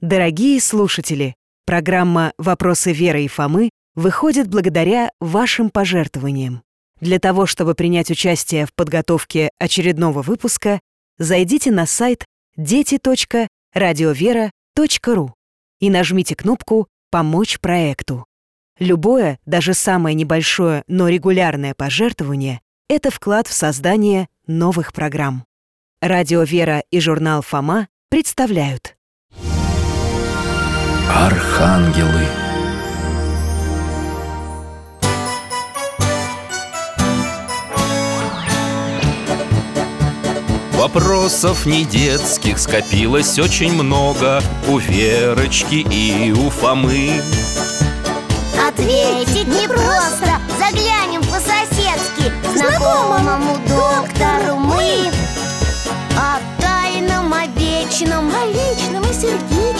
Дорогие слушатели, программа «Вопросы Веры и Фомы» выходит благодаря вашим пожертвованиям. Для того, чтобы принять участие в подготовке очередного выпуска, зайдите на сайт дети.радиовера.ру и нажмите кнопку «Помочь проекту». Любое, даже самое небольшое, но регулярное пожертвование – это вклад в создание новых программ. Радио «Вера» и журнал «Фома» представляют Архангелы. Вопросов не детских скопилось очень много. У Верочки и у Фомы. Ответить непросто. Заглянем по-соседски К знакомому доктору мы. О тайном, о вечном О личном и сердечном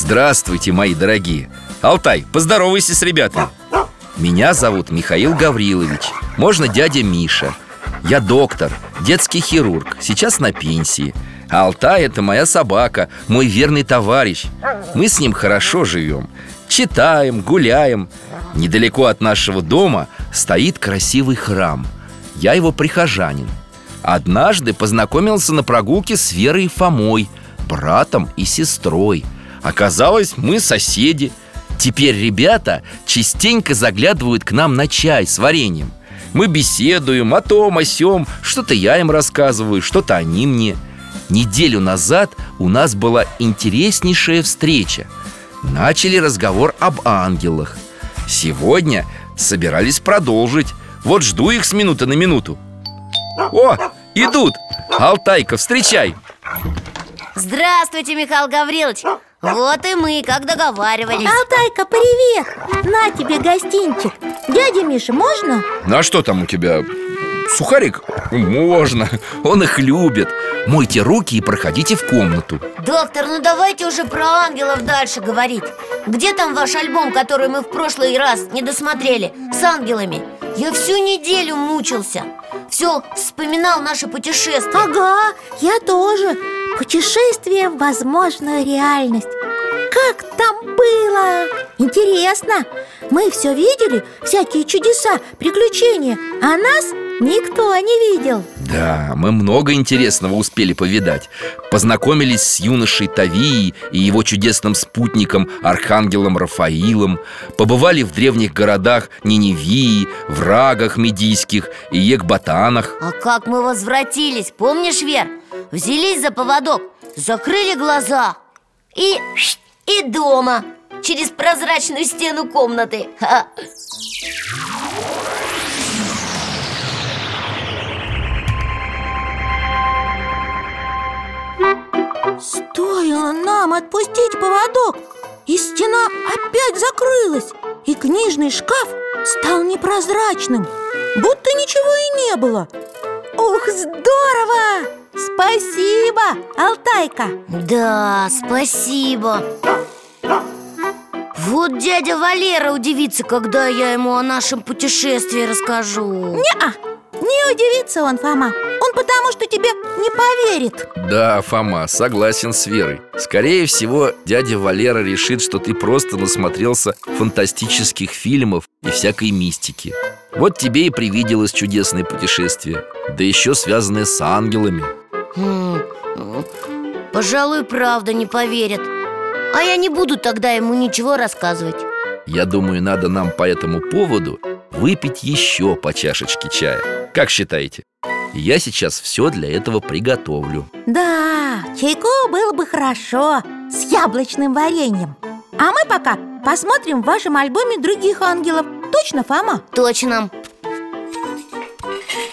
Здравствуйте, мои дорогие. Алтай, поздоровайся с ребятами. Меня зовут Михаил Гаврилович. Можно дядя Миша. Я доктор, детский хирург Сейчас на пенсии. А Алтай это моя собака, мой верный товарищ. Мы с ним хорошо живем. Читаем, гуляем. Недалеко от нашего дома стоит красивый храм. Я его прихожанин. Однажды познакомился на прогулке с Верой Фомой Братом и сестрой Оказалось, мы соседи. Теперь ребята частенько заглядывают к нам на чай с вареньем. Мы беседуем о том, о сём. Что-то я им рассказываю, что-то они мне. Неделю назад у нас была интереснейшая встреча. Начали разговор об ангелах. Сегодня собирались продолжить. Вот жду их с минуты на минуту. О, идут! Алтайка, встречай! Здравствуйте, Михаил Гаврилович Вот и мы, как договаривались Алтайка, привет! На тебе гостинчик Дядя Миша, можно? Ну а что там у тебя? Сухарик? Можно, он их любит Мойте руки и проходите в комнату Доктор, ну давайте уже про ангелов дальше говорить Где там ваш альбом, который мы в прошлый раз не досмотрели С ангелами? Я всю неделю мучился Все вспоминал наше путешествие Ага, я тоже Путешествие в возможную реальность. Как там было? Интересно. Мы все видели, всякие чудеса, приключения А нас никто не видел. Да, мы много интересного успели повидать. Познакомились с юношей Тавией и его чудесным спутником Архангелом Рафаилом. Побывали в древних городах Ниневии, Врагах Медийских и Екбатанах А как мы возвратились, помнишь, Вер? Взялись за поводок, закрыли глаза И... и дома Через прозрачную стену комнаты Ха. Стоило нам отпустить поводок И стена опять закрылась И книжный шкаф стал непрозрачным Будто ничего и не было Ух, здорово! Спасибо, Алтайка! Да, спасибо. Вот дядя Валера удивится, когда я ему о нашем путешествии расскажу. Не-а, не удивится он, Фома. Он потому что тебе не поверит. Да, Фома, согласен с Верой. Скорее всего, дядя Валера решит, что ты просто насмотрелся фантастических фильмов и всякой мистики Вот тебе и привиделось чудесное путешествие Да еще связанное с ангелами. М, м, Пожалуй, правда не поверит А я не буду тогда ему ничего рассказывать. Я думаю, надо нам по этому поводу выпить еще по чашечке чая. Как считаете? Я сейчас все для этого приготовлю. Да, чайку было бы хорошо С яблочным вареньем. А мы пока посмотрим в вашем альбоме других ангелов Точно, Фома? Точно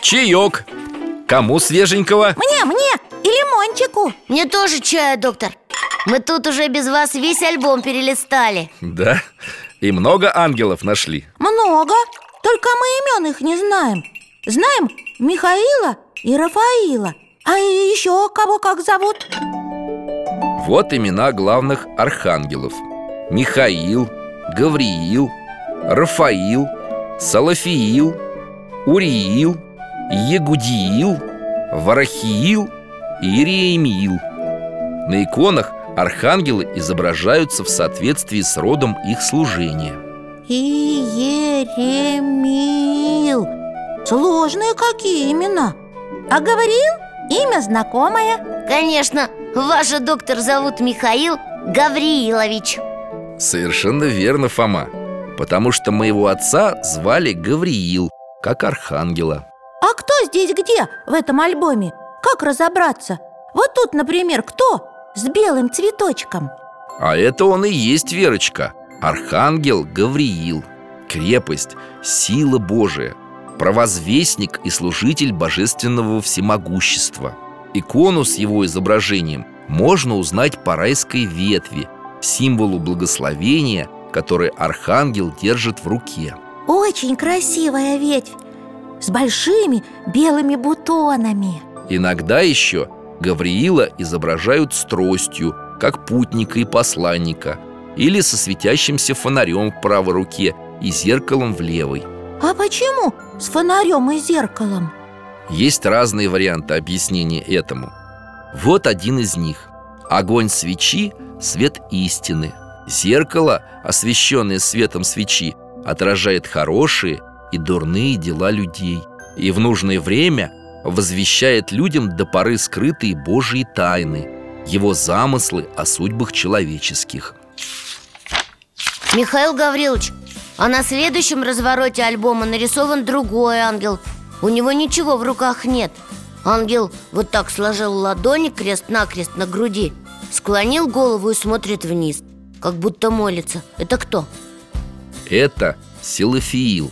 Чаек! Кому свеженького? Мне, мне и лимончику Мне тоже чая, доктор Мы тут уже без вас весь альбом перелистали Да? И много ангелов нашли Много, только мы имен их не знаем Знаем Михаила и Рафаила А еще кого как зовут? Вот имена главных архангелов Михаил, Гавриил, Рафаил, Салафиил, Уриил, Егудиил, Варахиил и Иеремиил. На иконах архангелы изображаются в соответствии с родом их служения. Иеремил Сложные какие имена? А Гавриил? Имя знакомое. Конечно, ваша доктор зовут Михаил Гавриилович. Совершенно верно, Фома Потому что моего отца звали Гавриил, как архангела А кто здесь где в этом альбоме? Как разобраться? Вот тут, например, кто? С белым цветочком А это он и есть Верочка Архангел Гавриил Крепость, сила Божия Провозвестник и служитель божественного всемогущества Икону с его изображением можно узнать по райской ветви Символу благословения, который архангел держит в руке. Очень красивая ветвь С большими белыми бутонами. Иногда еще Гавриила изображают с тростью, как путника и посланника Или со светящимся фонарем в правой руке и зеркалом в левой. А почему с фонарем и зеркалом? Есть разные варианты объяснения этому. Вот один из них. Огонь свечи – свет истины Зеркало, освещенное светом свечи, отражает хорошие и дурные дела людей И в нужное время возвещает людям до поры скрытые Божьи тайны Его замыслы о судьбах человеческих. Михаил Гаврилович, а на следующем развороте альбома нарисован другой ангел. У него ничего в руках нет. Ангел вот так сложил ладони крест-накрест на груди Склонил голову и смотрит вниз Как будто молится. Это кто? Это Силафиил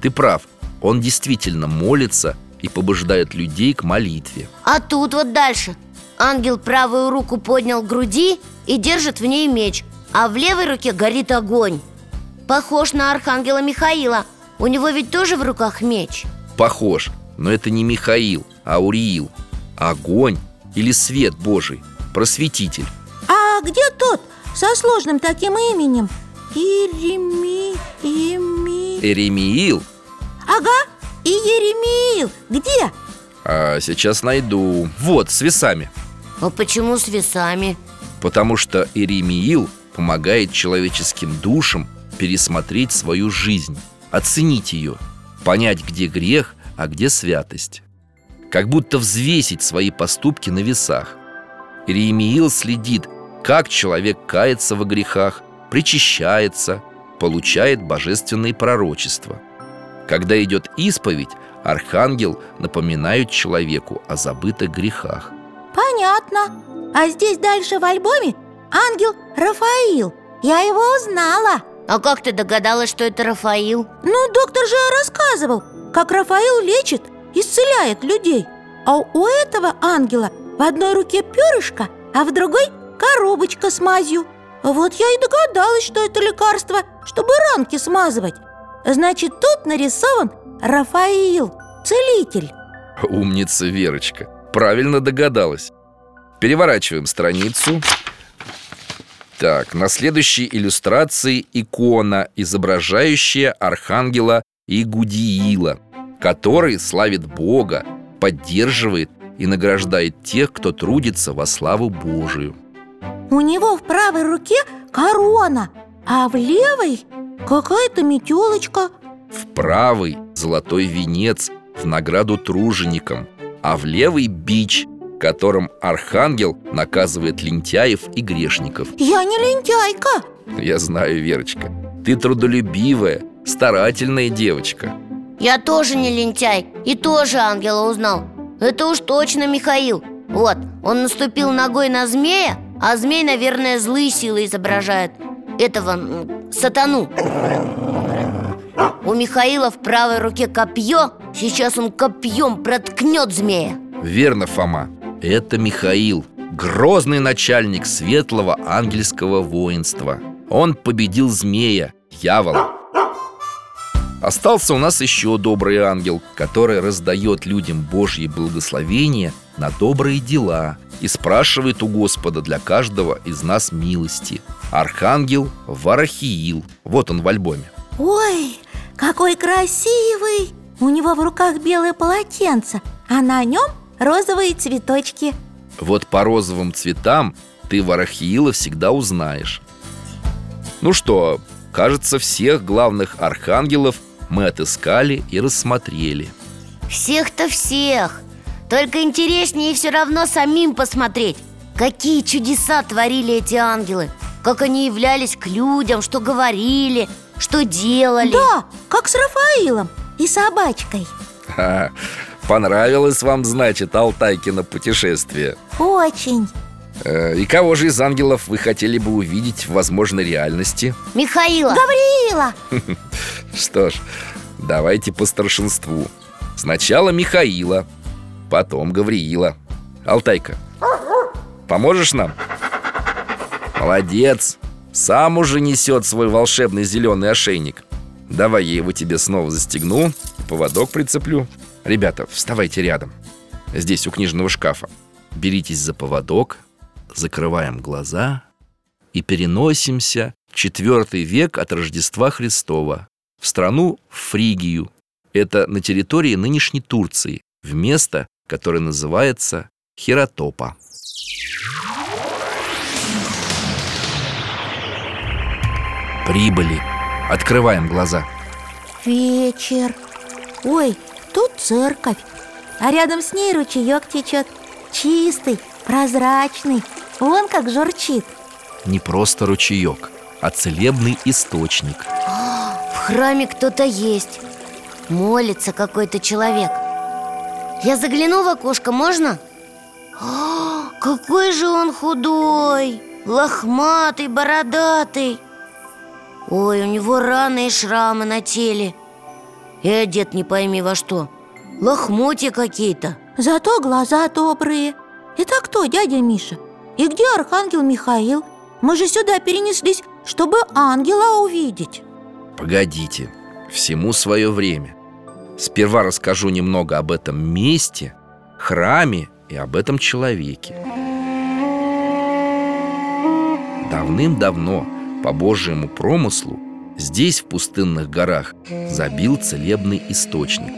Ты прав, он действительно молится и побуждает людей к молитве. А тут вот дальше. Ангел правую руку поднял к груди и держит в ней меч А в левой руке горит огонь. Похож на архангела Михаила. У него ведь тоже в руках меч. Похож, но это не Михаил, а Уриил. Огонь или свет Божий, просветитель. А где тот со сложным таким именем? Иреми... Еми... Эремиил Ага, и Еремиил. Где? а сейчас найду. Вот, с весами. А почему с весами? Потому что Эремиил помогает человеческим душам пересмотреть свою жизнь Оценить ее Понять, где грех, а где святость. Как будто взвесить свои поступки на весах. Иеремиил следит, как человек кается во грехах, причащается, получает божественные пророчества. Когда идет исповедь, архангел напоминает человеку о забытых грехах. Понятно А здесь дальше в альбоме ангел Рафаил Я его узнала А как ты догадалась, что это Рафаил? Ну, доктор же рассказывал Как Рафаил лечит, исцеляет людей А у этого ангела в одной руке перышко А в другой коробочка с мазью. Вот я и догадалась, что это лекарство Чтобы ранки смазывать. Значит, тут нарисован Рафаил, целитель. Умница Верочка. Правильно догадалась. Переворачиваем страницу. Так, на следующей иллюстрации икона, изображающая архангела Игудиила Который славит Бога, поддерживает и награждает тех, кто трудится во славу Божию У него в правой руке корона А в левой какая-то метелочка. В правый золотой венец в награду труженикам А в левый бич, которым архангел наказывает лентяев и грешников. Я не лентяйка. Я знаю, Верочка, ты трудолюбивая, старательная девочка. Я тоже не лентяй И тоже ангела узнал. Это уж точно Михаил. Вот, он наступил ногой на змея А змей, наверное, злые силы изображает Этого, сатану. У Михаила в правой руке копье Сейчас он копьем проткнет змея. Верно, Фома, это Михаил, Грозный начальник светлого ангельского воинства. Он победил змея, дьявола. Остался у нас еще добрый ангел, который раздает людям Божье благословение на добрые дела и спрашивает у Господа для каждого из нас милости. Архангел Варахиил. Вот он в альбоме. Ой, какой красивый! У него в руках белое полотенце, а на нем розовые цветочки. Вот по розовым цветам ты Варахиила всегда узнаешь. Ну что, кажется, всех главных архангелов мы отыскали и рассмотрели Всех-то всех Только интереснее все равно самим посмотреть Какие чудеса творили эти ангелы Как они являлись к людям, что говорили, что делали. Да, как с Рафаилом и собачкой. Ха, Понравилось вам, значит, Алтайкино путешествие? Очень. Э, И кого же из ангелов вы хотели бы увидеть в возможной реальности? Михаила. Гавриила Что ж, давайте по старшинству. Сначала Михаила, потом Гавриила. Алтайка, поможешь нам? Молодец! Сам уже несет свой волшебный зеленый ошейник. Давай я его тебе снова застегну Поводок прицеплю. Ребята, вставайте рядом. Здесь у книжного шкафа. Беритесь за поводок Закрываем глаза И переносимся в четвертый век от Рождества Христова В страну Фригию. Это на территории нынешней Турции В место, которое называется Хиротопа. Прибыли. Открываем глаза. Вечер. Ой, тут церковь. А рядом с ней ручеек течет. Чистый, прозрачный. Вон как журчит. Не просто ручеек, а целебный источник. В храме кто-то есть. Молится какой-то человек Я загляну в окошко, можно? А, какой же он худой Лохматый, бородатый. Ой, у него раны и шрамы на теле. И одет не пойми во что. Лохмотья какие-то. Зато глаза добрые. Это кто, дядя Миша? И где архангел Михаил? Мы же сюда перенеслись, чтобы ангела увидеть. Погодите, всему свое время Сперва расскажу немного об этом месте, храме и об этом человеке. Давным-давно, по Божьему промыслу, здесь, в пустынных горах, забил целебный источник.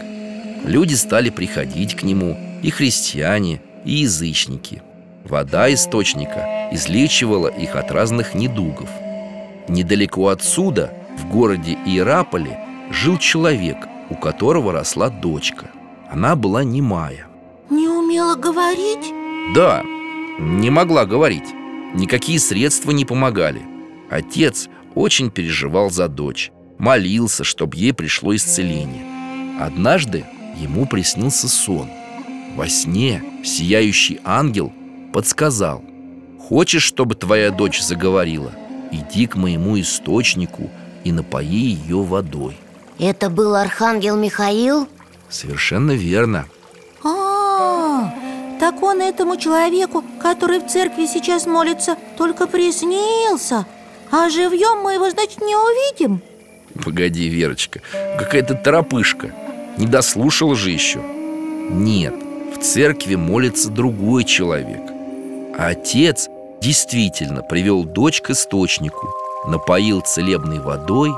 Люди стали приходить к нему, и христиане, и язычники. Вода источника излечивала их от разных недугов. Недалеко отсюда, в городе Иераполе, жил человек, у которого росла дочка. Она была немая. Не умела говорить? Да, не могла говорить. Никакие средства не помогали. Отец очень переживал за дочь Молился, чтобы ей пришло исцеление. Однажды ему приснился сон. Во сне сияющий ангел подсказал Хочешь, чтобы твоя дочь заговорила? Иди к моему источнику и напои ее водой Это был архангел Михаил? Совершенно верно. А, так он этому человеку, который в церкви сейчас молится, только приснился. А живьем мы его, значит, не увидим? Погоди, Верочка, какая-то торопышка. Не дослушала же еще Нет, в церкви молится другой человек. А отец действительно привел дочь к источнику Напоил целебной водой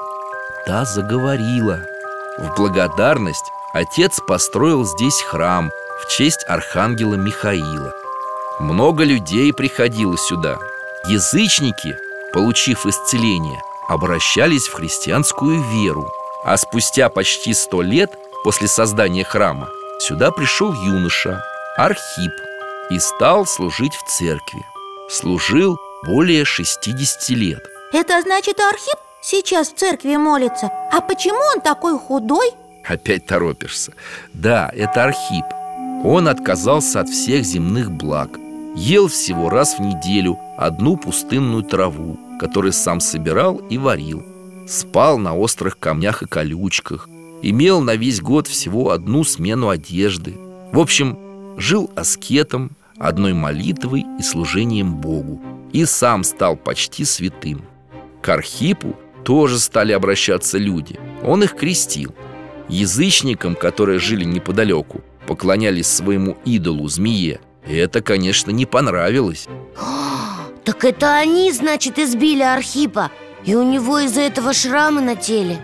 Та заговорила. В благодарность отец построил здесь храм В честь архангела Михаила. Много людей приходило сюда. Язычники, получив исцеление, обращались в христианскую веру. А спустя почти сто лет после создания храма Сюда пришел юноша Архип И стал служить в церкви. Служил более 60 лет. Это значит, Архип сейчас в церкви молится. А почему он такой худой? Опять торопишься. Да, это Архип. Он отказался от всех земных благ. Ел всего раз в неделю одну пустынную траву Которую сам собирал и варил. Спал на острых камнях и колючках. Имел на весь год всего одну смену одежды. В общем, жил аскетом, одной молитвой и служением Богу. И сам стал почти святым. К Архипу тоже стали обращаться люди. Он их крестил. Язычникам, которые жили неподалеку, поклонялись своему идолу, змее. И это, конечно, не понравилось. Так это они, значит, избили Архипа И у него из-за этого шрамы на теле?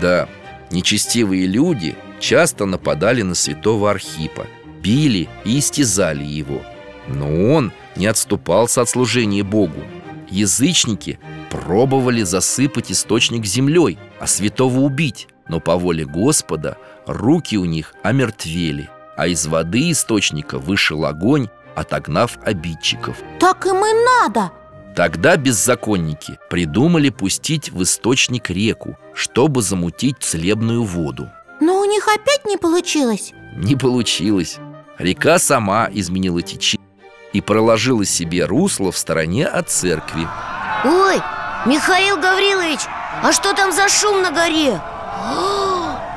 Да, нечестивые люди часто нападали на святого Архипа Били и истязали его. Но он не отступался от служения Богу. Язычники пробовали засыпать источник землей, а святого убить Но по воле Господа руки у них омертвели А из воды источника вышел огонь, отогнав обидчиков Так им и надо Тогда беззаконники придумали пустить в источник реку, чтобы замутить целебную воду. Но у них опять не получилось Не получилось. Река сама изменила течение и проложила себе русло в стороне от церкви. Ой, Михаил Гаврилович, а что там за шум на горе?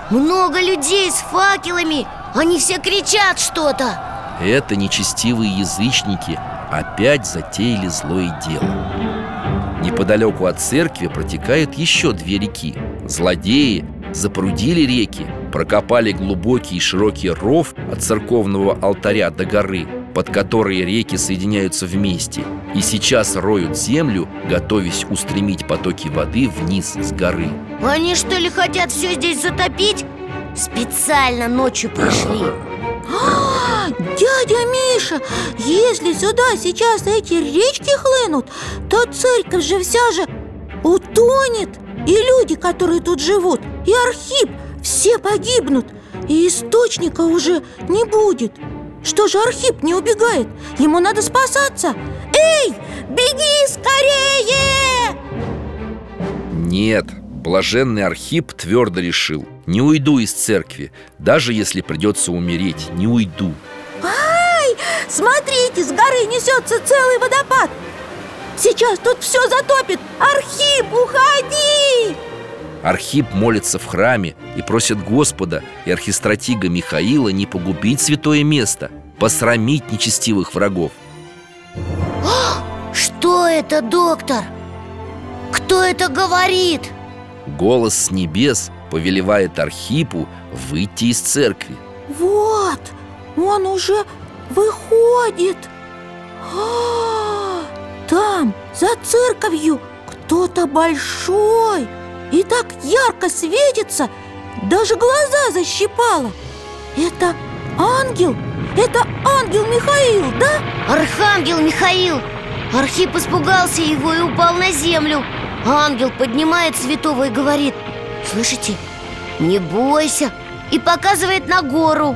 Много людей с факелами Они все кричат что-то Это нечестивые язычники опять затеяли злое дело. Неподалеку от церкви протекают еще две реки. Злодеи запрудили реки, прокопали глубокий и широкий ров от церковного алтаря до горы, под которые реки соединяются вместе, и сейчас роют землю, готовясь устремить потоки воды вниз с горы. Они что ли хотят все здесь затопить? Специально ночью пришли А, Дядя Миша, если сюда сейчас эти речки хлынут То церковь же вся же утонет И люди, которые тут живут, и Архип Все погибнут И источника уже не будет Что же Архип не убегает? Ему надо спасаться Эй, беги скорее! Нет, блаженный Архип твердо решил Не уйду из церкви, даже если придется умереть, не уйду Ай, смотрите, с горы несется целый водопад Сейчас тут все затопит Архип, уходи! Архип молится в храме и просит Господа и архистратига Михаила не погубить святое место, посрамить нечестивых врагов. Что это, доктор? Кто это говорит? Голос с небес повелевает Архипу выйти из церкви. Вот, он уже выходит А, Там, за церковью, кто-то большой И так ярко светится, даже глаза защипало Это ангел, это ангел Михаил, да? Архангел Михаил Архип испугался его и упал на землю Ангел поднимает святого и говорит Слышите, не бойся И показывает на гору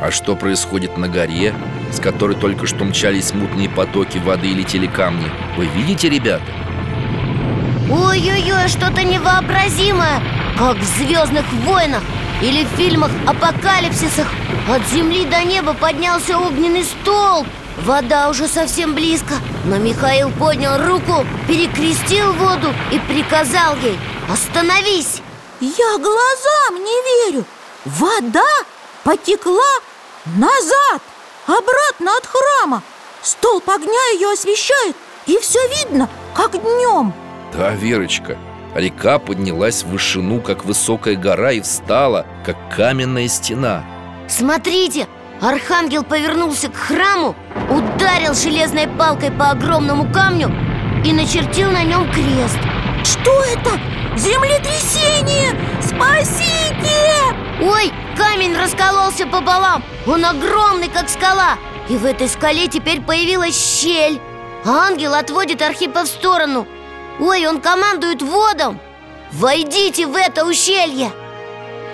А что происходит на горе, с которой только что мчались мутные потоки воды и летели камни? Вы видите, ребята? Ой-ой-ой, что-то невообразимое Как в «Звездных войнах» или в фильмах «Апокалипсисах» От земли до неба поднялся огненный столб. Вода уже совсем близко Но Михаил поднял руку, перекрестил воду и приказал ей «Остановись!» Я глазам не верю. Вода потекла назад, обратно от храма. Столб огня ее освещает, и все видно, как днем Да, Верочка, река поднялась в вышину, как высокая гора, и встала, как каменная стена. Смотрите, архангел повернулся к храму Ударил железной палкой по огромному камню И начертил на нем крест. Что это? Землетрясение! Спасите! Ой, камень раскололся пополам Он огромный, как скала. И в этой скале теперь появилась щель. А ангел отводит Архипа в сторону Ой, он командует водом! Войдите в это ущелье!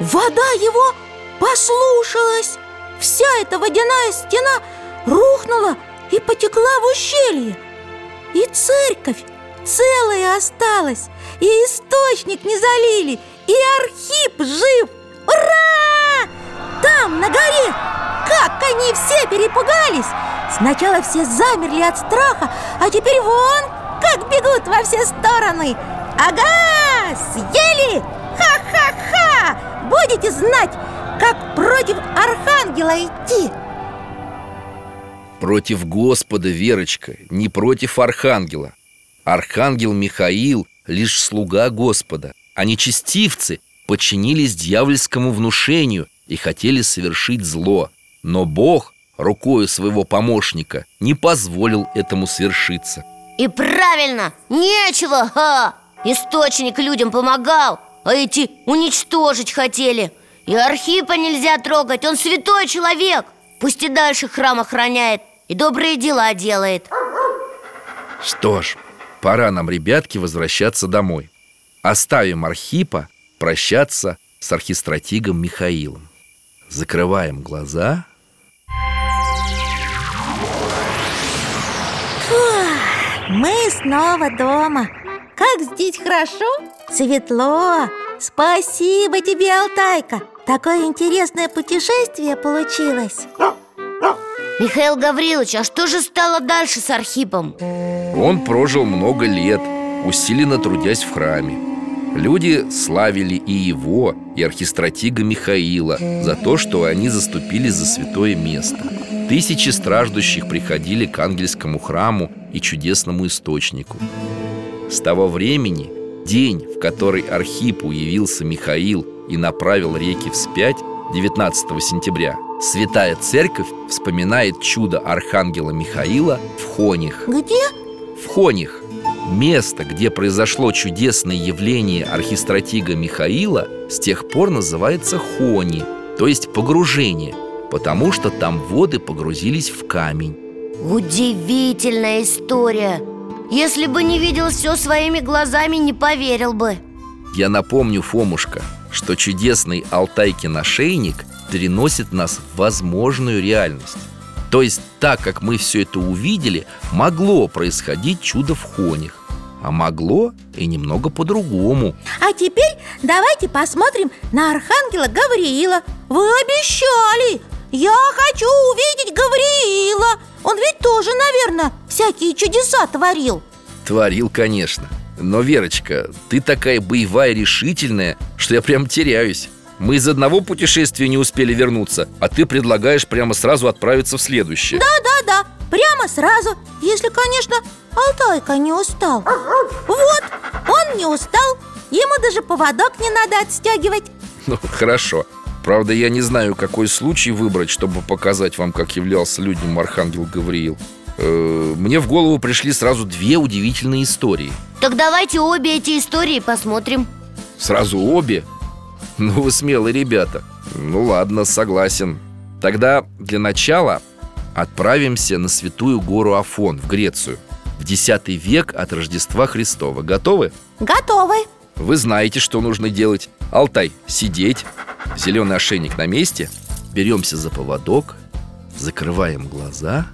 Вода его послушалась! Вся эта водяная стена рухнула и потекла в ущелье! И церковь целая осталась И источник не залили И Архип жив! Ура! Там, на горе, как они все перепугались! Сначала все замерли от страха А теперь вон, как бегут во все стороны. Ага, съели! Ха-ха-ха! Будете знать, как против архангела идти. Против Господа, Верочка, не против Архангела. Архангел Михаил лишь слуга Господа. А нечестивцы подчинились дьявольскому внушению И хотели совершить зло. Но Бог рукою своего помощника не позволил этому свершиться И правильно, нечего, ха! Источник людям помогал, а эти уничтожить хотели. И Архипа нельзя трогать, он святой человек. Пусть и дальше храм охраняет и добрые дела делает. Что ж, пора нам, ребятки, возвращаться домой. Оставим Архипа прощаться с архистратигом Михаилом. Закрываем глаза Мы снова дома. Как здесь хорошо, светло. Спасибо тебе, Алтайка. Такое интересное путешествие получилось. Михаил Гаврилович, а что же стало дальше с Архипом? Он прожил много лет, усиленно трудясь в храме. Люди славили и его, и архистратига Михаила За то, что они заступили за святое место Тысячи страждущих приходили к ангельскому храму и чудесному источнику. С того времени день, в который Архипу явился Михаил и направил реки вспять 19 сентября Святая Церковь вспоминает чудо Архангела Михаила в Хонях Где? В Хонях Место, где произошло чудесное явление архистратига Михаила С тех пор называется Хони, то есть погружение Потому что там воды погрузились в камень. Удивительная история. Если бы не видел все своими глазами, не поверил бы. Я напомню, Фомушка, что чудесный Алтайкин ошейник переносит нас в возможную реальность. То есть так, как мы все это увидели, могло происходить чудо в Хонях. А могло и немного по-другому. А теперь давайте посмотрим на Архангела Гавриила. Вы обещали! Я хочу увидеть Гавриила. Он ведь тоже, наверное, всякие чудеса творил. Творил, конечно. Но, Верочка, ты такая боевая решительная, что я прям теряюсь. Мы из одного путешествия не успели вернуться А ты предлагаешь прямо сразу отправиться в следующее. Да-да-да, прямо сразу. Если, конечно, Алтайка не устал. Вот, он не устал. Ему даже поводок не надо отстегивать. Ну, хорошо Правда, я не знаю, какой случай выбрать, чтобы показать вам, как являлся людям Архангел Гавриил. Э, Мне в голову пришли сразу две удивительные истории. Так давайте обе эти истории посмотрим. Сразу обе? Ну вы смелые ребята. Ну ладно, согласен. Тогда для начала отправимся на святую гору Афон в Грецию. В X век от Рождества Христова. Готовы? Готовы Вы знаете, что нужно делать. Алтай, сидеть. Зеленый ошейник на месте. Беремся за поводок. Закрываем глаза.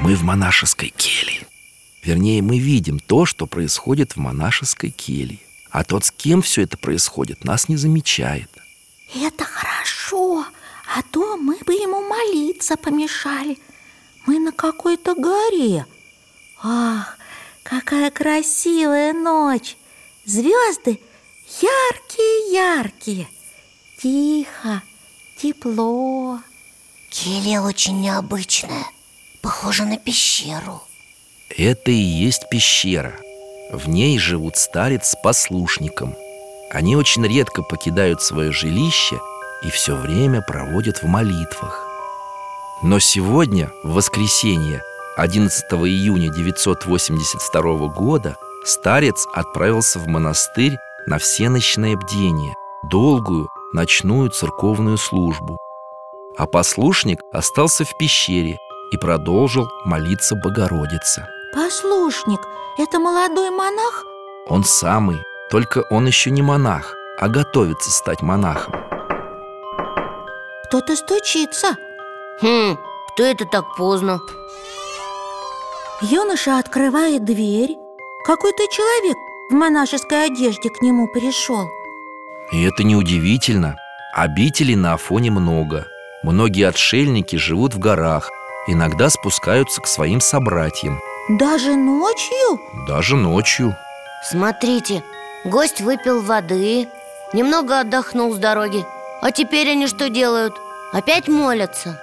Мы в монашеской келье. Вернее, мы видим то, что происходит в монашеской келье. А тот, с кем все это происходит, нас не замечает. Это хорошо. А то мы бы ему молиться помешали Мы на какой-то горе. Ах, какая красивая ночь. Звезды яркие-яркие. Тихо, тепло. Келья очень необычная Похожа на пещеру. Это и есть пещера. В ней живут старец с послушником. Они очень редко покидают свое жилище И все время проводят в молитвах Но сегодня, в воскресенье, 11 июня 982 года Старец отправился в монастырь на всеночное бдение Долгую ночную церковную службу. А послушник остался в пещере и продолжил молиться Богородице. Послушник, это молодой монах? Он самый, только он еще не монах, а готовится стать монахом. Кто-то стучится Хм, кто это так поздно? Юноша открывает дверь Какой-то человек в монашеской одежде к нему пришел И это неудивительно Обителей на Афоне много Многие отшельники живут в горах Иногда спускаются к своим собратьям Даже ночью? Даже ночью Смотрите, гость выпил воды Немного отдохнул с дороги А теперь они что делают? Опять молятся?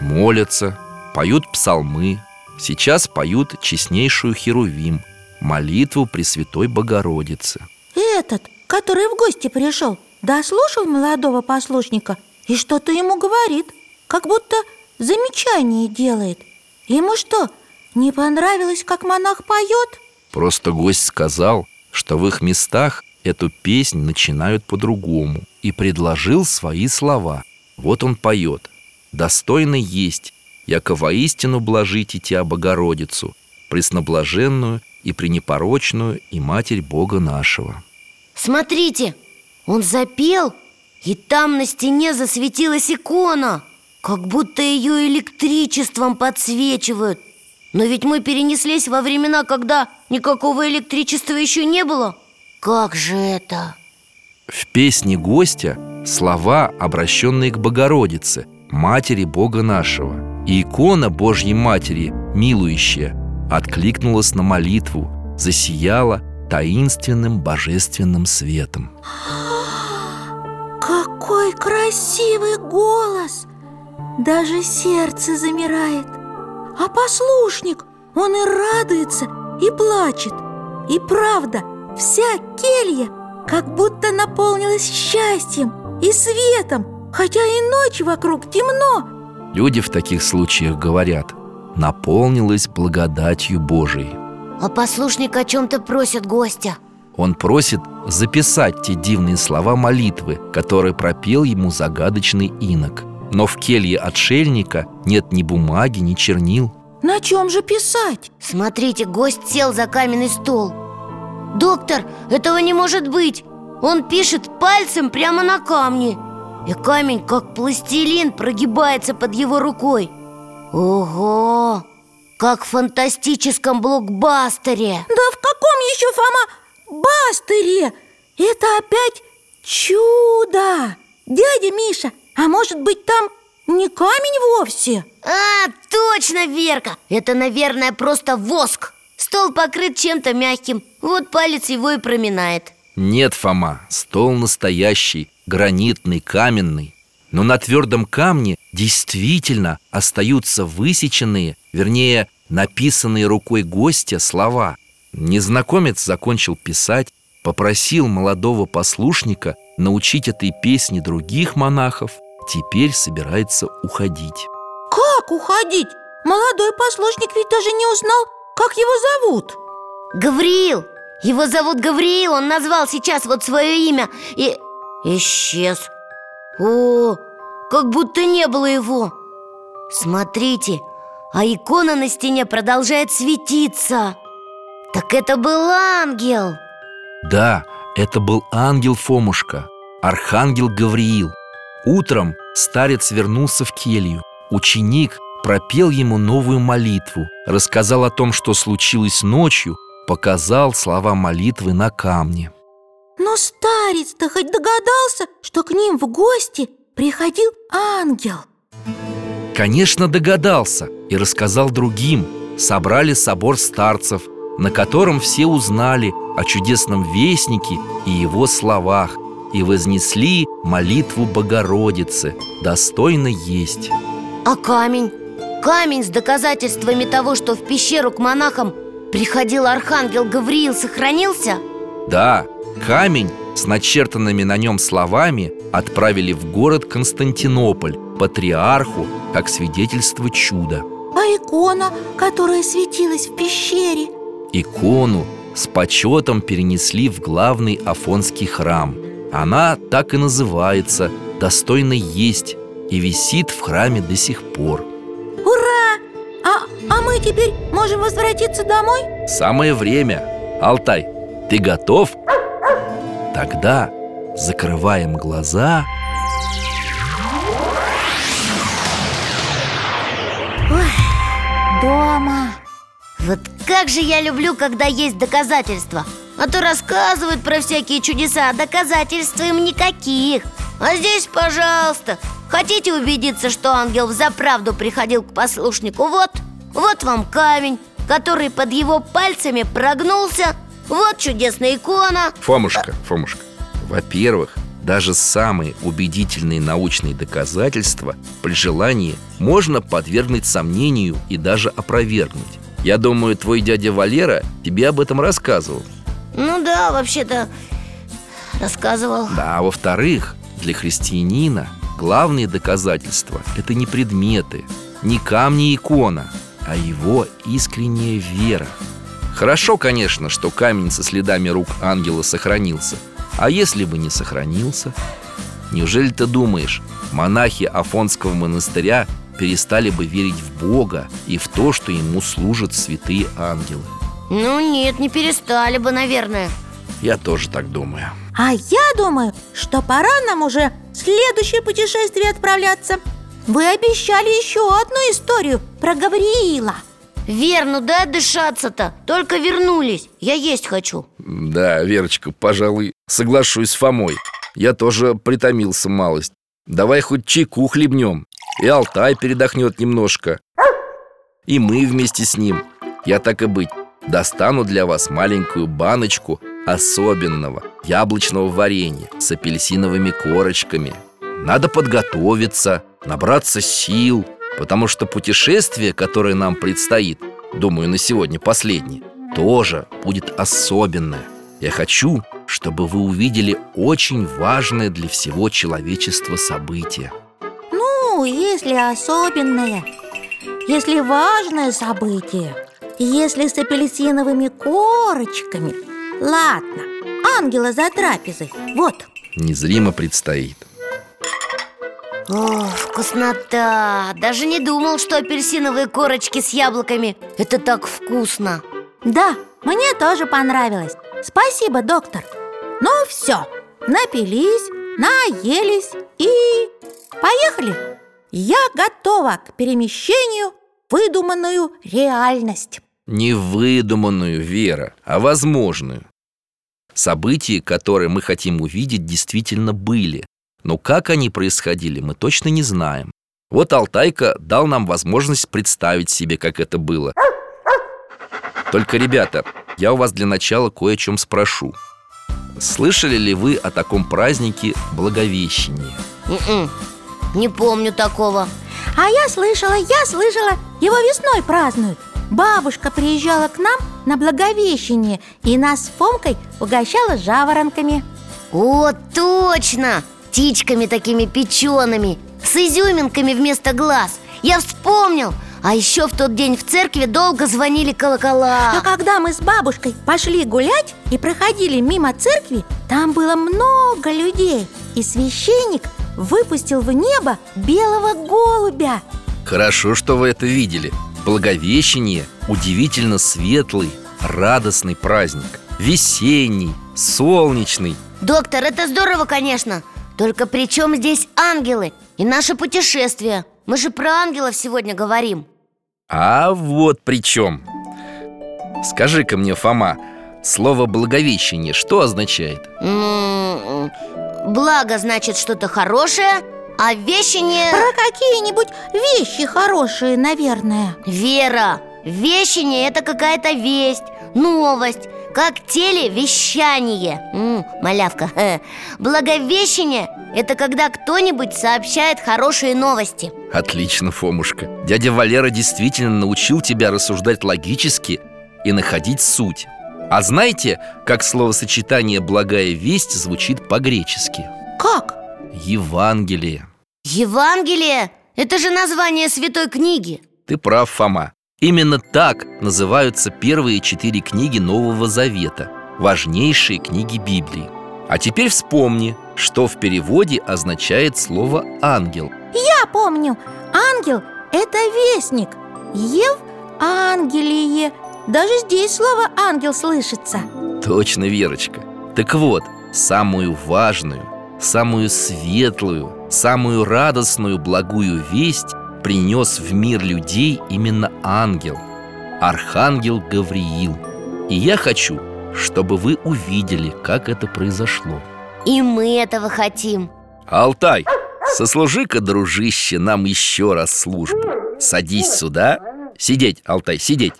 Молятся, поют псалмы Сейчас поют честнейшую Херувим Молитву Пресвятой Богородицы. Этот, который в гости пришел, дослушал молодого послушника и что-то ему говорит Как будто замечание делает. Ему что, не понравилось, как монах поет? Просто гость сказал, что в их местах эту песнь начинают по-другому И предложил свои слова. Вот он поет «Достойно есть, яко воистину блажите тебя, Богородицу, Пресноблаженную и пренепорочную и Матерь Бога нашего». Смотрите, он запел, и там на стене засветилась икона Как будто ее электричеством подсвечивают Но ведь мы перенеслись во времена, когда никакого электричества еще не было Как же это? В песне гостя слова, обращенные к Богородице, Матери Бога нашего. И икона Божьей Матери, милующая, откликнулась на молитву, засияла таинственным божественным светом. Какой красивый голос! Даже сердце замирает. А послушник, он и радуется, и плачет. И правда, вся келья как будто наполнилась счастьем и светом Хотя и ночь вокруг темно. Люди в таких случаях говорят Наполнилась благодатью Божией А послушник о чем-то просит гостя. Он просит записать те дивные слова молитвы, которые пропел ему загадочный инок. Но в келье отшельника нет ни бумаги, ни чернил. На чем же писать? Смотрите, гость сел за каменный стол. Доктор, этого не может быть. Он пишет пальцем прямо на камне И камень, как пластилин, прогибается под его рукой Ого! Как в фантастическом блокбастере Да в каком еще, Фома, бастере? Это опять чудо! Дядя Миша, а может быть там не камень вовсе? А, точно, Верка! Это, наверное, просто воск Стол покрыт чем-то мягким Вот палец его и проминает Нет, Фома, стол настоящий, гранитный, каменный Но на твердом камне действительно остаются высеченные, вернее, написанные рукой гостя слова Незнакомец закончил писать, попросил молодого послушника научить этой песне других монахов Теперь собирается уходить Как уходить? Молодой послушник ведь даже не узнал, как его зовут Гавриил! Его зовут Гавриил, он назвал сейчас вот свое имя и... исчез. О, как будто не было его. Смотрите, а икона на стене продолжает светиться. Так это был ангел. Да, это был ангел Фомушка, архангел Гавриил. Утром старец вернулся в келью. Ученик пропел ему новую молитву Рассказал о том, что случилось ночью Показал слова молитвы на камне Но старец-то хоть догадался, что к ним в гости приходил ангел Конечно, догадался и рассказал другим Собрали собор старцев На котором все узнали о чудесном вестнике и его словах И вознесли молитву Богородице Достойно есть А камень? Камень с доказательствами того, что в пещеру к монахам приходил архангел Гавриил, сохранился? Да, камень с начертанными на нем словами отправили в город Константинополь Патриарху как свидетельство чуда А икона, которая светилась в пещере Икону с почетом перенесли в главный Афонский храм Она так и называется «Достойно есть» и висит в храме до сих пор Ура! А, а мы теперь можем возвратиться домой? Самое время Алтай, ты готов? Тогда закрываем глаза. Дома. Вот как же я люблю, когда есть доказательства. А то рассказывают про всякие чудеса, а доказательств им никаких. А здесь, пожалуйста, хотите убедиться, что ангел взаправду приходил к послушнику? Вот, вот вам камень, который под его пальцами прогнулся Вот чудесная икона Фомушка, Фомушка Во-первых, Даже самые убедительные научные доказательства при желании можно подвергнуть сомнению и даже опровергнуть. Я думаю, твой дядя Валера тебе об этом рассказывал. Ну да, вообще-то рассказывал Да, а во-вторых, для христианина главные доказательства – это не предметы, не камни и икона, а его искренняя вера. Хорошо, конечно, что камень со следами рук ангела сохранился. А если бы не сохранился? Неужели ты думаешь, монахи Афонского монастыря перестали бы верить в Бога и в то, что ему служат святые ангелы? Ну нет, не перестали бы, наверное Я тоже так думаю А я думаю, что пора нам уже в следующее путешествие отправляться Вы обещали еще одну историю про Гавриила Вер, ну дай отдышаться-то? Только вернулись, я есть хочу. Да, Верочка, пожалуй, соглашусь с Фомой. Я тоже притомился малость. Давай хоть чайку хлебнем. И Алтай передохнет немножко. И мы вместе с ним. Я так и быть. Достану для вас маленькую баночку особенного яблочного варенья с апельсиновыми корочками. Надо подготовиться, набраться сил Потому что путешествие, которое нам предстоит Думаю, на сегодня последнее Тоже будет особенное. Я хочу, чтобы вы увидели очень важное для всего человечества событие. Ну, если особенное Если важное событие Если с апельсиновыми корочками. Ладно, ангела за трапезой. Вот, Незримо предстоит О, вкуснота! Даже не думал, что апельсиновые корочки с яблоками. Это так вкусно. Да, мне тоже понравилось. Спасибо, доктор. Ну все, напились, наелись и... Поехали! Я готова к перемещению в выдуманную реальность. Не выдуманную, Вера, а возможную. События, которые мы хотим увидеть, действительно были Но как они происходили, мы точно не знаем. Вот Алтайка дал нам возможность представить себе, как это было. Только, ребята, я у вас для начала кое о чем спрошу. Слышали ли вы о таком празднике Благовещение? М-м, Не помню такого. А я слышала, я слышала, его весной празднуют. Бабушка приезжала к нам на Благовещение И нас с Фомкой угощала жаворонками. О, точно! Птичками такими печеными С изюминками вместо глаз. Я вспомнил! А еще в тот день в церкви долго звонили А колокола когда мы с бабушкой пошли гулять и проходили мимо церкви, там было много людей И священник выпустил в небо белого голубя. Хорошо, что вы это видели. Благовещение – удивительно светлый, радостный праздник. Весенний, солнечный. Доктор, это здорово, конечно Только при чем здесь ангелы и наше путешествие? Мы же про ангелов сегодня говорим А вот при чем Скажи-ка мне, Фома, слово «благовещение» что означает? М, Благо значит что-то хорошее, а вещение... Про какие-нибудь вещи хорошие, наверное Вера, вещение это какая-то весть, новость Как телевещание. М, Малявка. Благовещение это когда кто-нибудь сообщает хорошие новости. Отлично, Фомушка. Дядя Валера действительно научил тебя рассуждать логически и находить суть. А знаете, как словосочетание «благая весть» звучит по-гречески? Как? Евангелие. Евангелие? Это же название святой книги. Ты прав, Фома Именно так называются первые четыре книги Нового Завета Важнейшие книги Библии. А теперь вспомни, что в переводе означает слово «ангел» Я помню, ангел – это вестник. Ев – ангелие. Даже здесь слово «ангел» слышится. Точно, Верочка. Так вот, самую важную, самую светлую, самую радостную благую весть принес в мир людей именно ангел Архангел Гавриил. И я хочу, чтобы вы увидели, как это произошло. И мы этого хотим. Алтай, сослужи-ка, дружище, нам еще раз службу. Садись сюда. Сидеть, Алтай, сидеть.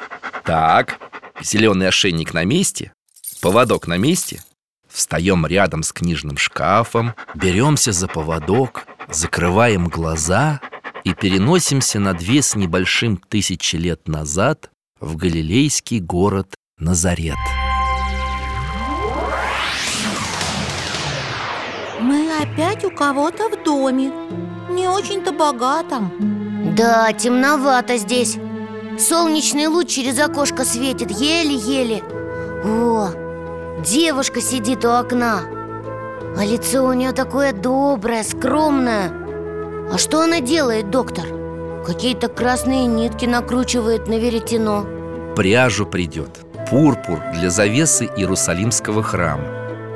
Так, зеленый ошейник на месте Поводок на месте. Встаем рядом с книжным шкафом Беремся за поводок Закрываем глаза И переносимся на две с небольшим тысячи лет назад В галилейский город Назарет. Мы опять у кого-то в доме. Не очень-то богатом. Да, темновато здесь. Солнечный луч через окошко светит еле-еле. О, девушка сидит у окна. А лицо у нее такое доброе, скромное А что она делает, доктор? Какие-то красные нитки накручивает на веретено. Пряжу придет. Пурпур для завесы Иерусалимского храма.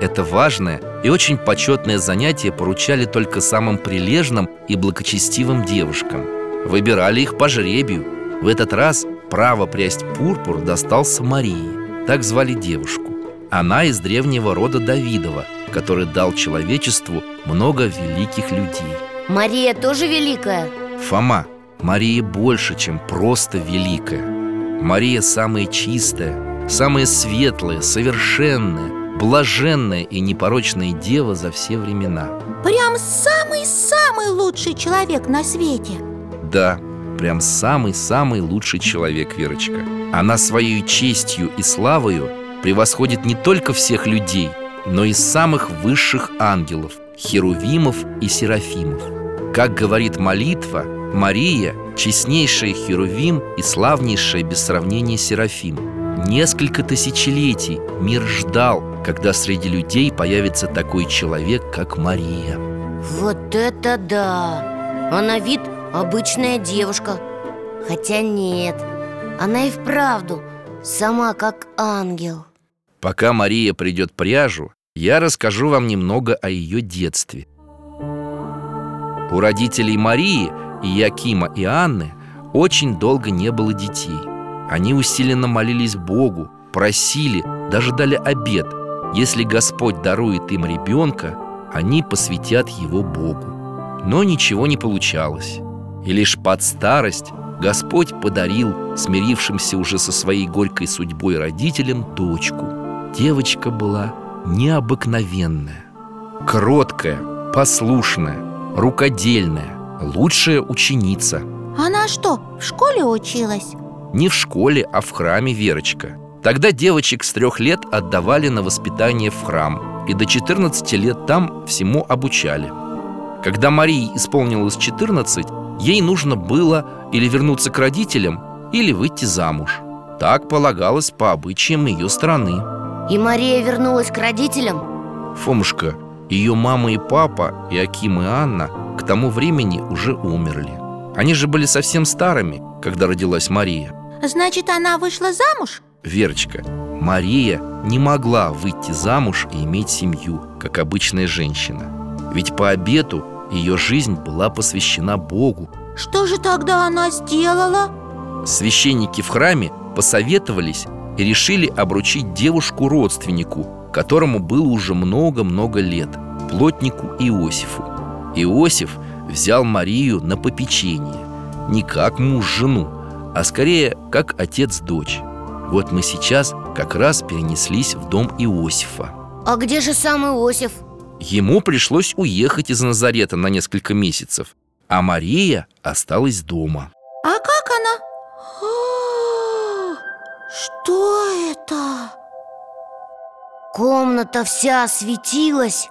Это важное и очень почетное занятие поручали только самым прилежным и благочестивым девушкам. Выбирали их по жребию. В этот раз право прясть пурпур достался Марии. Так звали девушку. Она из древнего рода Давидова Который дал человечеству много великих людей Мария тоже великая? Фома, Мария больше, чем просто великая. Мария самая чистая, самая светлая, совершенная Блаженная и непорочная дева за все времена. Прям самый-самый лучший человек на свете. Да, Прям самый-самый лучший человек, Верочка. Она своей честью и славою превосходит не только всех людей Но и самых высших ангелов Херувимов и Серафимов Как говорит молитва, Мария – честнейшая Херувим и славнейшая без сравнения Серафим. Несколько тысячелетий мир ждал, когда среди людей появится такой человек, как Мария. Вот это да! А на вид обычная девушка. Хотя нет, она и вправду сама как ангел. Пока Мария придет пряжу, я расскажу вам немного о ее детстве У родителей Марии и Якима и Анны очень долго не было детей. Они усиленно молились Богу, просили, даже дали обет Если Господь дарует им ребенка, они посвятят его Богу. Но ничего не получалось. И лишь под старость Господь подарил смирившимся уже со своей горькой судьбой родителям дочку. Девочка была необыкновенная, кроткая, послушная, рукодельная, лучшая ученица. Она что, в школе училась? Не в школе, а в храме Верочка. Тогда девочек с трех лет отдавали на воспитание в храм И до 14 лет там всему обучали Когда Марии исполнилось 14, Ей нужно было или вернуться к родителям, или выйти замуж Так полагалось по обычаям ее страны И Мария вернулась к родителям? Фомушка, ее мама и папа, и Аким и Анна К тому времени уже умерли Они же были совсем старыми, когда родилась Мария Значит, она вышла замуж? Верочка, Мария не могла выйти замуж и иметь семью, как обычная женщина Ведь по обету ее жизнь была посвящена Богу Что же тогда она сделала? Священники в храме посоветовались и решили обручить девушку родственнику Которому было уже много-много лет Плотнику Иосифу Иосиф взял Марию на попечение Не как муж жену, а скорее как отец дочь Вот мы сейчас как раз перенеслись в дом Иосифа А где же сам Иосиф? Ему пришлось уехать из Назарета на несколько месяцев А Мария осталась дома А как она? А, что это? Комната вся осветилась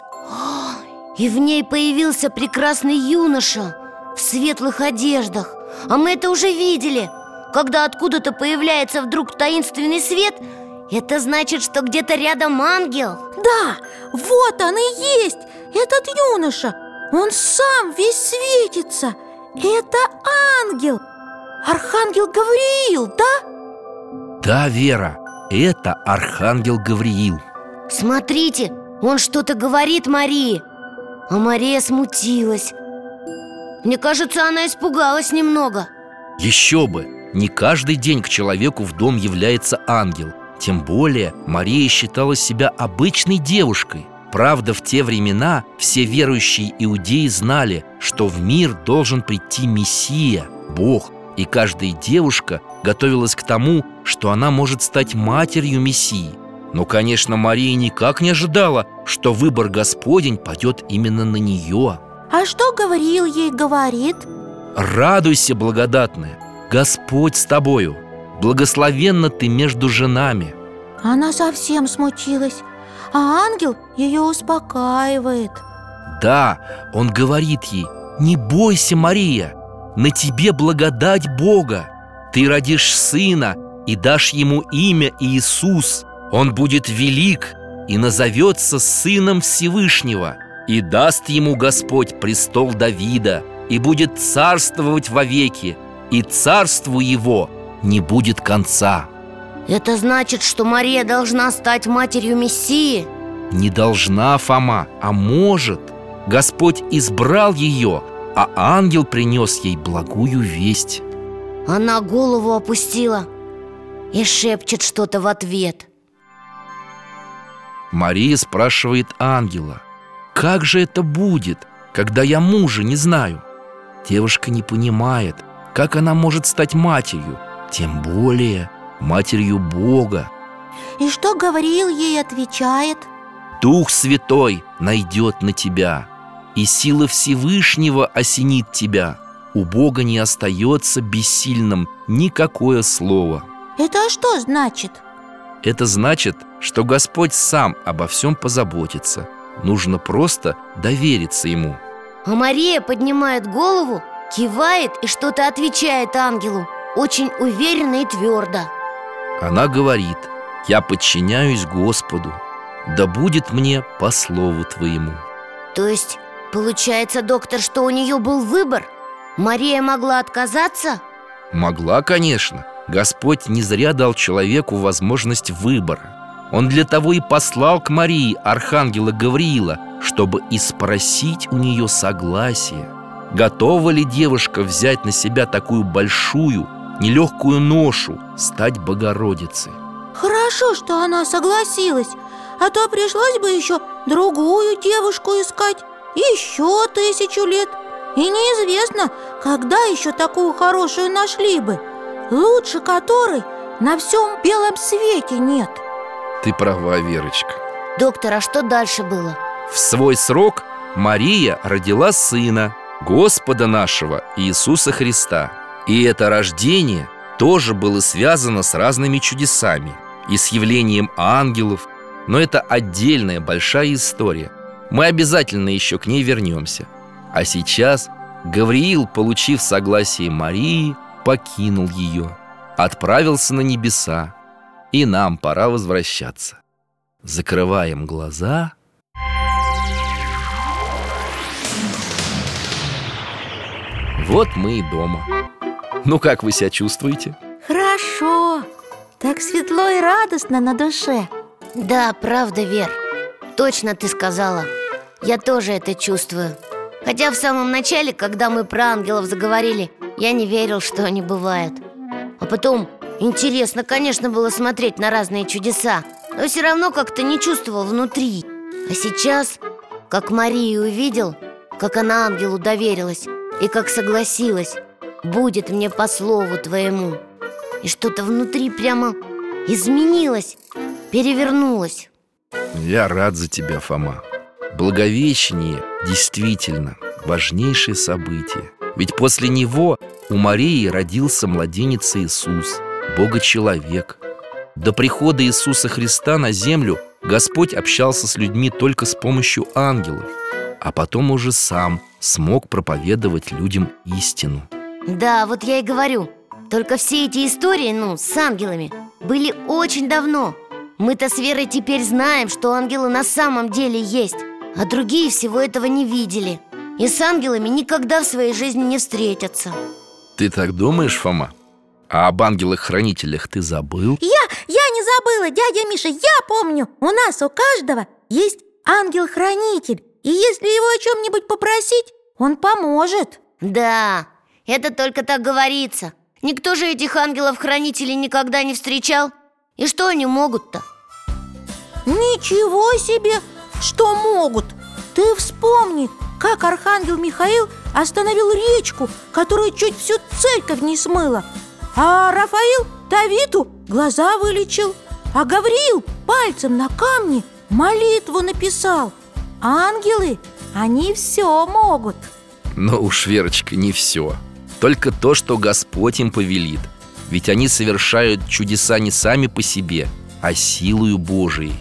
И в ней появился прекрасный юноша В светлых одеждах. А мы это уже видели. Когда откуда-то появляется вдруг таинственный свет Это значит, что где-то рядом ангел. Да, вот он и есть Этот юноша. Он сам весь светится. Это ангел. Архангел Гавриил, да? Да, Вера, это Архангел Гавриил Смотрите, он что-то говорит Марии. А Мария смутилась. Мне кажется, она испугалась немного. Еще бы, не каждый день к человеку в дом является ангел. Тем более Мария считала себя обычной девушкой. Правда, в те времена все верующие иудеи знали, что в мир должен прийти Мессия, Бог. И каждая девушка готовилась к тому, что она может стать матерью Мессии Но, конечно, Мария никак не ожидала, что выбор Господень пойдет именно на нее. А что говорил ей, говорит? Радуйся, благодатная, Господь с тобою Благословенна ты между женами Она совсем смутилась А ангел ее успокаивает. Да, он говорит ей Не бойся, Мария На тебе благодать Бога. Ты родишь сына и дашь ему имя Иисус Он будет велик и назовется Сыном Всевышнего И даст ему Господь престол Давида И будет царствовать вовеки И царству его не будет конца. Это значит, что Мария должна стать матерью Мессии? Не должна Фома, а может. Господь избрал ее, а ангел принес ей благую весть. Она голову опустила и шепчет что-то в ответ Мария спрашивает ангела Как же это будет, когда я мужа не знаю? Девушка не понимает, как она может стать матерью Тем более матерью Бога И что говорил ей, отвечает Дух Святой найдет на тебя И сила Всевышнего осенит тебя У Бога не остается бессильным никакое слово Это что значит? Это значит, что Господь сам обо всем позаботится. Нужно просто довериться Ему. А Мария поднимает голову, кивает и что-то отвечает ангелу Очень уверенно и твердо Она говорит «Я подчиняюсь Господу. Да будет мне по слову Твоему» То есть, получается, доктор, что у нее был выбор? Мария могла отказаться? Могла, конечно Господь не зря дал человеку возможность выбора. Он для того и послал к Марии архангела Гавриила Чтобы и спросить у нее согласие. Готова ли девушка взять на себя такую большую, нелегкую ношу Стать Богородицей? Хорошо, что она согласилась А то пришлось бы еще другую девушку искать Еще тысячу лет. И неизвестно, когда еще такую хорошую нашли бы Лучше которой на всем белом свете нет. Ты права, Верочка. Доктор, а что дальше было? В свой срок Мария родила сына Господа нашего Иисуса Христа. И это рождение тоже было связано с разными чудесами И с явлением ангелов. Но это отдельная большая история. Мы обязательно еще к ней вернемся. А сейчас Гавриил, получив согласие Марии, покинул ее Отправился на небеса И нам пора возвращаться. Закрываем глаза. Вот мы и дома. Ну как вы себя чувствуете? Хорошо. Так светло и радостно на душе. Да, правда, Вер. Точно ты сказала. Я тоже это чувствую. Хотя в самом начале, когда мы про ангелов заговорили Я не верил, что они бывают. А потом, интересно, конечно, было смотреть на разные чудеса Но все равно как-то не чувствовал внутри. А сейчас, как Марию увидел Как она ангелу доверилась И как согласилась Будет мне по слову твоему. И что-то внутри прямо изменилось Перевернулось. Я рад за тебя, Фома. Благовещение действительно важнейшее событие Ведь после него у Марии родился младенец Иисус, Бога-человек До прихода Иисуса Христа на землю Господь общался с людьми только с помощью ангелов А потом уже сам смог проповедовать людям истину. Да, вот я и говорю. Только все эти истории, ну, с ангелами Были очень давно. Мы-то с Верой теперь знаем, что ангелы на самом деле есть А другие всего этого не видели И с ангелами никогда в своей жизни не встретятся. Ты так думаешь, Фома? А об ангелах-хранителях ты забыл? Я, я не забыла, дядя Миша, я помню. У нас у каждого есть ангел-хранитель. И если его о чем-нибудь попросить, он поможет. Да, это только так говорится. Никто же этих ангелов-хранителей никогда не встречал. И что они могут-то? Ничего себе, что могут? Ты вспомни, как архангел Михаил остановил речку, которая чуть всю церковь не смыла. А Рафаил Давиду глаза вылечил А Гавриил пальцем на камне молитву написал. Ангелы, они все могут Но уж, Верочка, не все Только то, что Господь им повелит. Ведь они совершают чудеса не сами по себе, а силою Божией.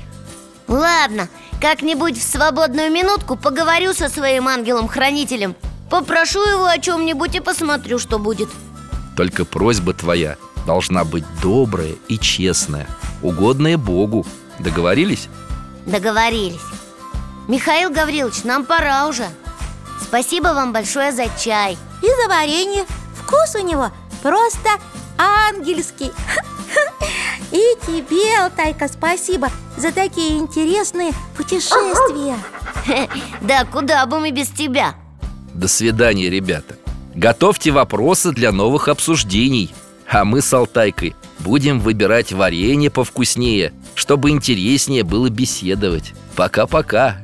Ладно, как-нибудь в свободную минутку поговорю со своим ангелом-хранителем. Попрошу его о чем-нибудь и посмотрю, что будет. Только просьба твоя должна быть добрая и честная Угодная Богу. Договорились? Договорились. Михаил Гаврилович, нам пора уже. Спасибо вам большое за чай. И за варенье. Вкус у него просто ангельский И тебе, Алтайка, спасибо за такие интересные путешествия. Да куда бы мы без тебя? До свидания, ребята. Готовьте вопросы для новых обсуждений. А мы с Алтайкой будем выбирать варенье повкуснее Чтобы интереснее было беседовать. Пока-пока